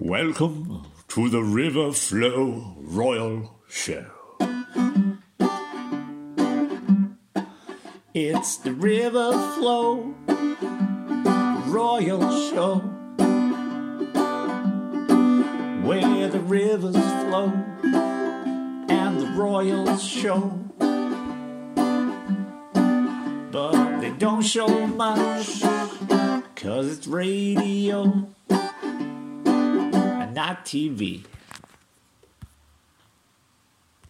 Welcome to the River Flow Royal Show. It's the River Flow Royal Show. Where the rivers flow and the royals show. But they don't show much, cause it's radio not TV.